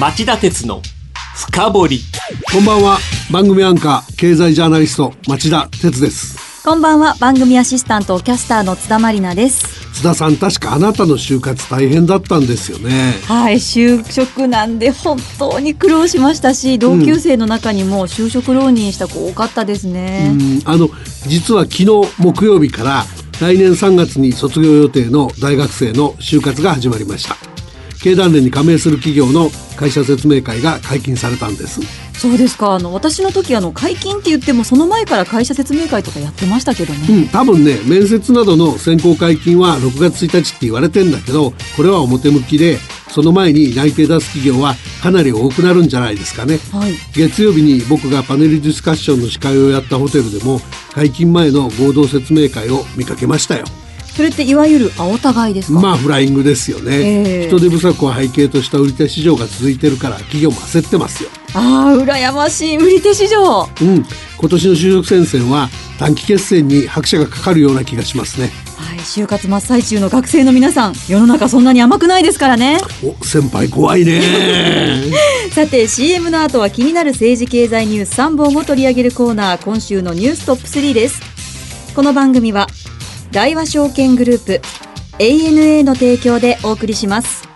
町田鉄の深掘り。こんばんは。番組アンカー経済ジャーナリスト町田鉄です。こんばんは。番組アシスタントキャスターの津田まりなです。津田さん確かあなたの就活大変だったんですよね。はい就職なんで本当に苦労しましたし同級生の中にも就職浪人した子多かったですね、うん。あの実は昨日木曜日から来年3月に卒業予定の大学生の就活が始まりました経団連に加盟する企業の会社説明会が解禁されたんです。そうですか。あの私の時あの解禁って言ってもその前から会社説明会とかやってましたけどね、うん、多分ね面接などの選考解禁は6月1日って言われてんだけどこれは表向きでその前に内定出す企業はかなり多くなるんじゃないですかね、はい。月曜日に僕がパネルディスカッションの司会をやったホテルでも解禁前の合同説明会を見かけましたよそれっていわゆる青互いですか、まあフライングですよね、ええ。人手不足を背景とした売り手市場が続いてるから企業も焦ってますよ。ああ羨ましい売り手市場。うん。今年の就職戦線は短期決戦に拍車がかかるような気がしますね。はい就活真っ最中の学生の皆さん世の中そんなに甘くないですからね。お先輩怖いね。さて CM の後は気になる政治経済ニュース3本を取り上げるコーナー今週のニューストップ3です。この番組は大和証券グループ ANA の提供でお送りします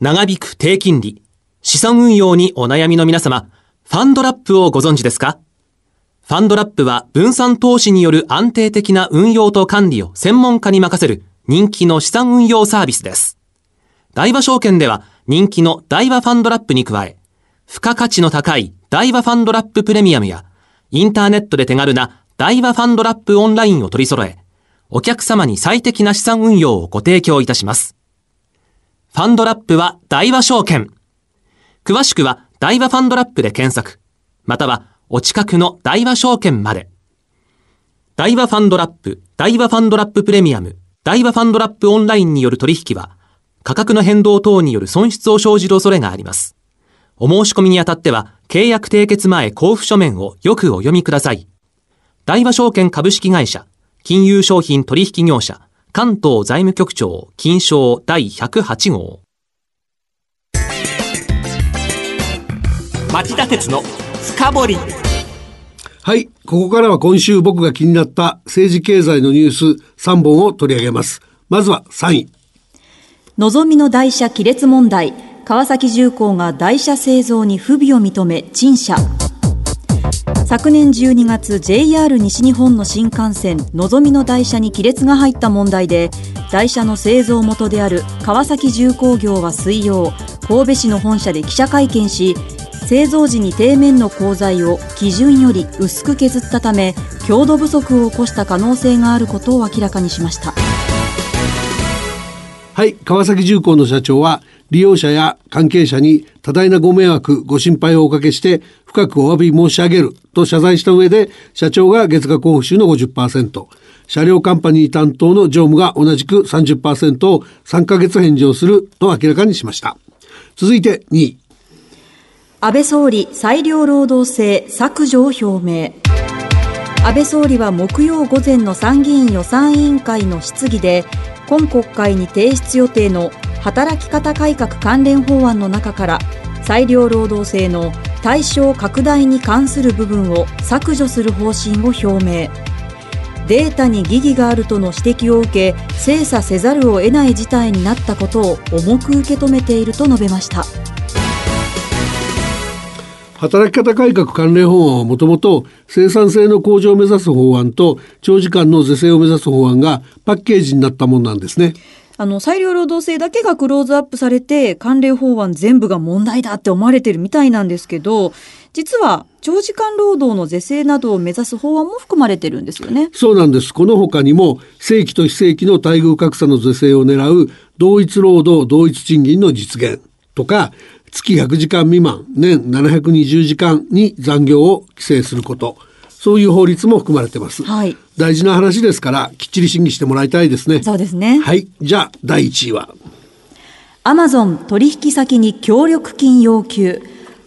長引く低金利資産運用にお悩みの皆様ファンドラップをご存知ですか？ファンドラップは分散投資による安定的な運用と管理を専門家に任せる人気の資産運用サービスです。大和証券では人気の大和ファンドラップに加え、付加価値の高い大和ファンドラッププレミアムや、インターネットで手軽な大和ファンドラップオンラインを取り揃え、お客様に最適な資産運用をご提供いたします。ファンドラップは大和証券。詳しくは大和ファンドラップで検索、またはお近くの大和証券まで。大和ファンドラップ、大和ファンドラッププレミアム、大和ファンドラップオンラインによる取引は、価格の変動等による損失を生じる恐れがあります。お申し込みにあたっては、契約締結前交付書面をよくお読みください。大和証券株式会社、金融商品取引業者、関東財務局長、金賞第108号。町田鉄の深掘り。はいここからは今週僕が気になった政治経済のニュース3本を取り上げますまずは3位のぞみの台車亀裂問題川崎重工が台車製造に不備を認め陳謝。昨年12月 JR 西日本の新幹線のぞみの台車に亀裂が入った問題で台車の製造元である川崎重工業は水曜神戸市の本社で記者会見し製造時に底面の鋼材を基準より薄く削ったため強度不足を起こした可能性があることを明らかにしました。はい川崎重工の社長は利用者や関係者に多大なご迷惑ご心配をおかけして深くお詫び申し上げると謝罪した上で社長が月額報酬の50%車両カンパニー担当の常務が同じく30%を3ヶ月返上すると明らかにしました。続いて2位。安倍総理裁量労働制削除を表明。安倍総理は木曜午前の参議院予算委員会の質疑で今国会に提出予定の働き方改革関連法案の中から裁量労働制の対象拡大に関する部分を削除する方針を表明。データに疑義があるとの指摘を受け精査せざるを得ない事態になったことを重く受け止めていると述べました。働き方改革関連法案はもともと生産性の向上を目指す法案と長時間の是正を目指す法案がパッケージになったものなんですね。あの裁量労働制だけがクローズアップされて関連法案全部が問題だって思われてるみたいなんですけど実は長時間労働の是正などを目指す法案も含まれてるんですよね。そうなんです。この他にも正規と非正規の待遇格差の是正を狙う同一労働同一賃金の実現とか月100時間未満年720時間に残業を規制することそういう法律も含まれてます。はい大事な話ですからきっちり審議してもらいたいですね。そうですね。はい。じゃあ第1位はアマゾン取引先に協力金要求。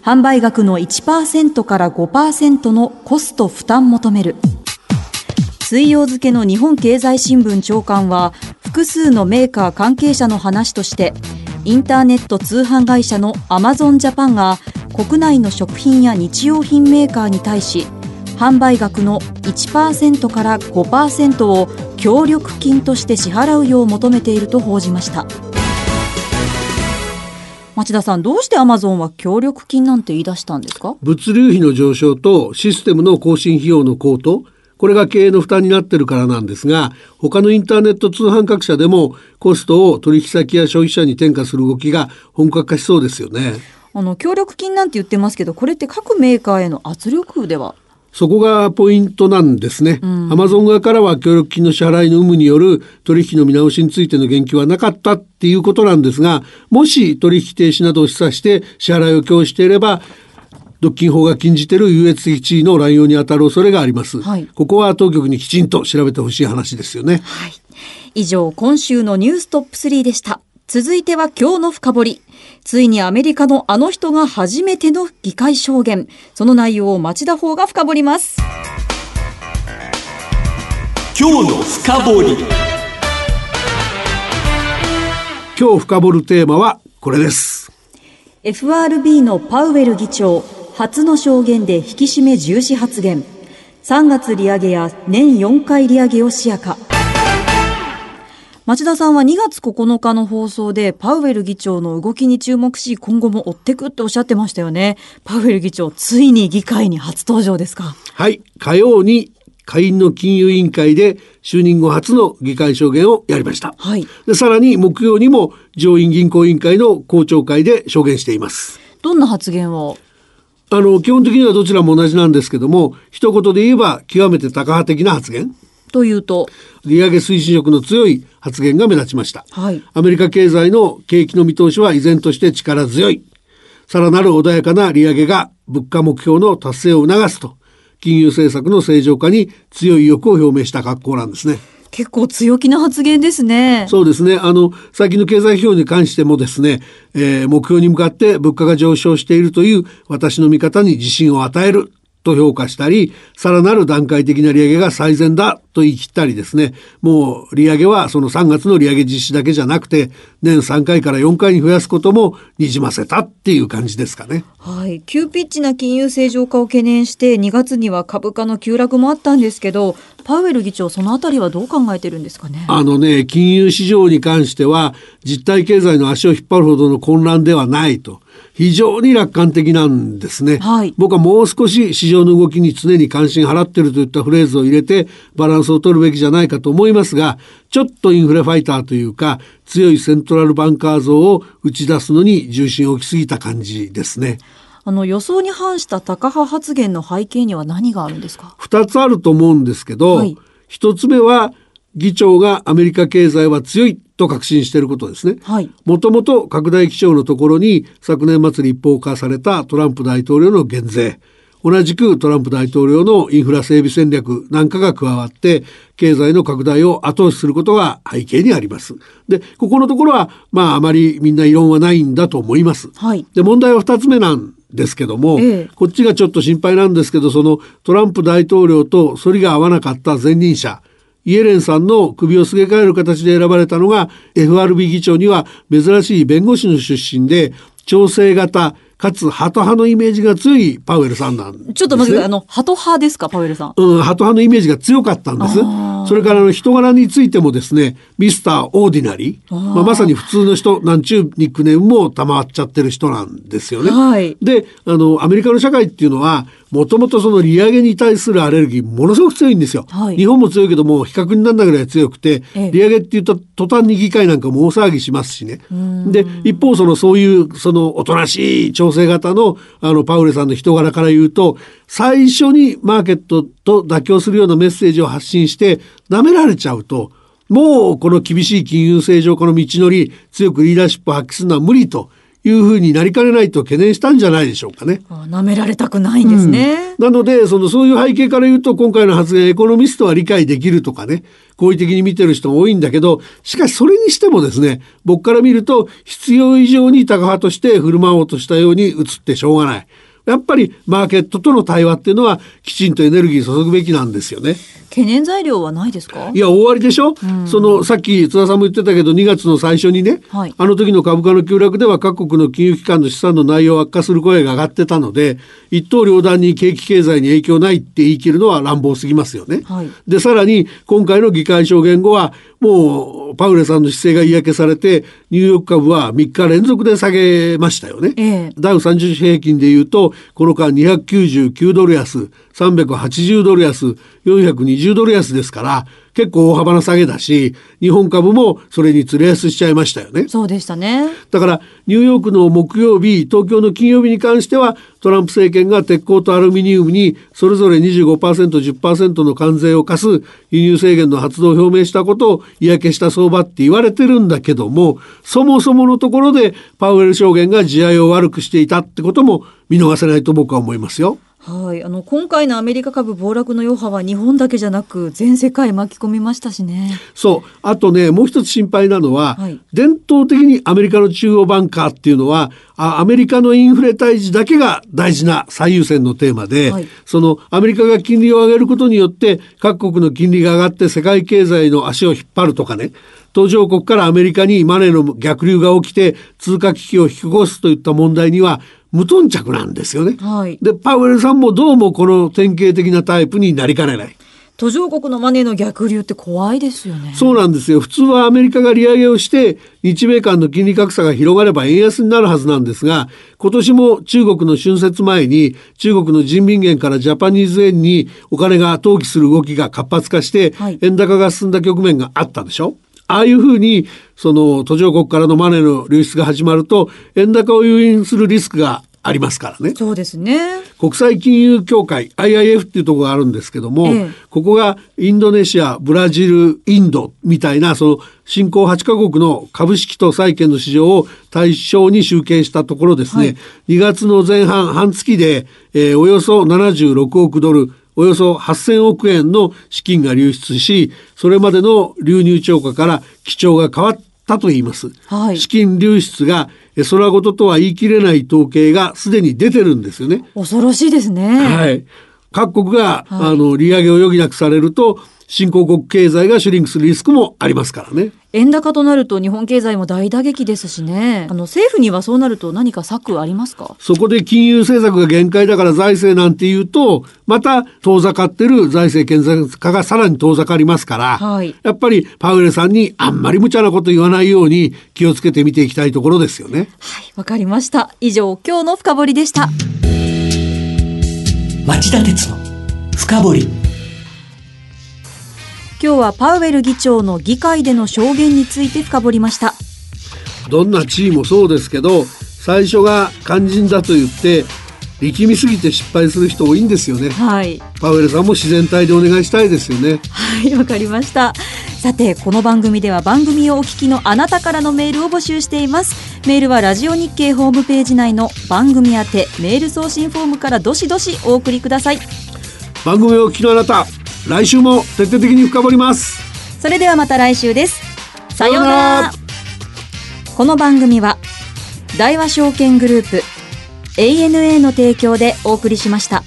販売額の1%から5%のコスト負担求める。ス水曜付けの日本経済新聞長官は複数のメーカー関係者の話としてインターネット通販会社のアマゾンジャパンが国内の食品や日用品メーカーに対し販売額の1%から5%を協力金として支払うよう求めていると報じました。町田さんどうしてアマゾンは協力金なんて言い出したんですか？物流費の上昇とシステムの更新費用の高騰これが経営の負担になってるからなんですが他のインターネット通販各社でもコストを取引先や消費者に転嫁する動きが本格化しそうですよね。あの協力金なんて言ってますけどこれって各メーカーへの圧力では？そこがポイントなんですね。アマゾン側からは協力金の支払いの有無による取引の見直しについての言及はなかったっていうことなんですが、もし取引停止などを示唆して支払いを強していれば、独禁法が禁じている優越的地位の乱用に当たる恐れがあります、はい、ここは当局にきちんと調べてほしい話ですよね。はい。以上、今週のニューストップ3でした。続いては今日の深掘り。ついにアメリカのあの人が初めての議会証言。その内容を町田法が深掘ります。今日の深掘り。今日深掘るテーマはこれです。FRB のパウエル議長、初の証言で引き締め重視発言。3月利上げや年4回利上げを視野か。町田さんは2月9日の放送でパウエル議長の動きに注目し今後も追ってくっておっしゃってましたよね。パウエル議長ついに議会に初登場ですか。はい。火曜に下院の金融委員会で就任後初の議会証言をやりました、はい、でさらに木曜にも上院銀行委員会の公聴会で証言しています。どんな発言を？あの基本的にはどちらも同じなんですけども一言で言えば極めてタカ派的な発言。というと？利上げ推進力の強い発言が目立ちました、はい、アメリカ経済の景気の見通しは依然として力強い。さらなる穏やかな利上げが物価目標の達成を促すと。金融政策の正常化に強い意欲を表明した格好なんですね結構強気な発言ですね。そうですね。あの、最近の経済指標に関してもですね、えー、目標に向かって物価が上昇しているという私の見方に自信を与えると評価したり、さらなる段階的な利上げが最善だと言い切ったりですね、もう利上げはその3月の利上げ実施だけじゃなくて、年3回から4回に増やすこともにじませたっていう感じですかね。はい。急ピッチな金融正常化を懸念して、2月には株価の急落もあったんですけど、パウエル議長、そのあたりはどう考えてるんですかね？あのね、金融市場に関しては、実体経済の足を引っ張るほどの混乱ではないと。非常に楽観的なんですね、はい、僕はもう少し市場の動きに常に関心払ってるといったフレーズを入れてバランスを取るべきじゃないかと思いますがちょっとインフレファイターというか強いセントラルバンカー像を打ち出すのに重心を置きすぎた感じですね。あの予想に反した高派発言の背景には何があるんですか？二つあると思うんですけど、一、はい、つ目は議長がアメリカ経済は強いと確信していることですね。もともと拡大基調のところに昨年末立法化されたトランプ大統領の減税。同じくトランプ大統領のインフラ整備戦略なんかが加わって経済の拡大を後押しすることが背景にあります。で、ここのところはまああまりみんな異論はないんだと思います。はい、で、問題は二つ目なんですけども、ええ、こっちがちょっと心配なんですけど、そのトランプ大統領と反りが合わなかった前任者、イエレンさんの首をすげ替える形で選ばれたのが FRB 議長には珍しい弁護士の出身で調整型かつハト派のイメージが強いパウエルさんなん、ね、ちょっと待ってあのハト派ですかパウエルさん？うんハト派のイメージが強かったんです。それからの人柄についてもですねミスターオーディナリー、まあ、まさに普通の人なんちゅうニックネームも賜っちゃってる人なんですよね。はい、であのアメリカの社会っていうのはもともとその利上げに対するアレルギーものすごく強いんですよ。はい、日本も強いけども比較にならないぐらい強くて、利上げっていうと途端に議会なんかも大騒ぎしますしね。で一方そのそういうそのおとなしい調整型のあのパウレさんの人柄から言うと最初にマーケットと妥協するようなメッセージを発信して舐められちゃうともうこの厳しい金融正常化の道のり強くリーダーシップを発揮するのは無理と。いうふうになりかねないと懸念したんじゃないでしょうかね。舐められたくないんですね。うん、なので、その、そういう背景から言うと、今回の発言、エコノミストは理解できるとかね、好意的に見てる人も多いんだけど、しかしそれにしてもですね、僕から見ると、必要以上に高派として振る舞おうとしたように映ってしょうがない。やっぱりマーケットとの対話っていうのはきちんとエネルギー注ぐべきなんですよね。懸念材料はないですか？いや、終わりでしょ、うん、その、さっき津田さんも言ってたけど、2月の最初にね、はい、あの時の株価の急落では各国の金融機関の資産の内容を悪化する声が上がってたので、一刀両断に景気経済に影響ないって言い切るのは乱暴すぎますよね。はい、で、さらに、今回の議会証言後は、もうパウレさんの姿勢が嫌気されてニューヨーク株は3日連続で下げましたよね、ええ、ダウ30種平均でいうとこの間299ドル安380ドル安420ドル安ですから結構大幅な下げだし、日本株もそれにつれ安しちゃいましたよね。そうでしたね。だから、ニューヨークの木曜日、東京の金曜日に関しては、トランプ政権が鉄鋼とアルミニウムにそれぞれ25%、10%の関税を課す輸入制限の発動を表明したことを嫌気した相場って言われてるんだけども、そもそものところでパウエル証言が地合いを悪くしていたってことも見逃せないと僕は思いますよ。はい、あの今回のアメリカ株暴落の余波は日本だけじゃなく全世界巻き込みましたしね。そう。あとねもう一つ心配なのは、はい、伝統的にアメリカの中央バンカーっていうのはあアメリカのインフレ退治だけが大事な最優先のテーマで、はい、そのアメリカが金利を上げることによって各国の金利が上がって世界経済の足を引っ張るとかね。途上国からアメリカにマネーの逆流が起きて通貨危機を引き起こすといった問題には無頓着なんですよね。はい、でパウエルさんもどうもこの典型的なタイプになりかねない。途上国のマネーの逆流って怖いですよね。そうなんですよ。普通はアメリカが利上げをして、日米間の金利格差が広がれば円安になるはずなんですが、今年も中国の春節前に、中国の人民元からジャパニーズ円にお金が投機する動きが活発化して、円高が進んだ局面があったでしょああいうふうに、その途上国からのマネーの流出が始まると、円高を誘引するリスクがありますからね。そうですね。国際金融協会 IIF っていうところがあるんですけども、ええ、ここがインドネシア、ブラジル、インドみたいなその新興8カ国の株式と債券の市場を対象に集計したところですね、はい、2月の前半半月で、えー、およそ76億ドル、およそ8000億円の資金が流出し、それまでの流入超過から基調が変わったと言います。はい、資金流出が空事とは言い切れない統計がすでに出てるんですよね。恐ろしいですね。はい。各国が、はい、あの利上げを余儀なくされると新興国経済がシュリンクするリスクもありますからね。円高となると日本経済も大打撃ですしね。あの政府にはそうなると何か策ありますか？そこで金融政策が限界だから財政なんて言うと、また遠ざかってる財政健全化がさらに遠ざかりますから、はい、やっぱりパウエルさんにあんまり無茶なこと言わないように気をつけて見ていきたいところですよね。はい、わかりました。以上、今日の深掘りでした。町田鉄の深掘り。今日はパウエル議長の議会での証言について深掘りました。どんな地位もそうですけど最初が肝心だと言って力みすぎて失敗する人多いんですよね。はい。パウエルさんも自然体でお願いしたいですよね。はいわかりました。さてこの番組では番組をお聞きのあなたからのメールを募集しています。メールはラジオ日経ホームページ内の番組宛てメール送信フォームからどしどしお送りください。番組をお聞きのあなた来週も徹底的に深掘ります。それではまた来週です。さようなら。この番組は大和証券グループ ANA の提供でお送りしました。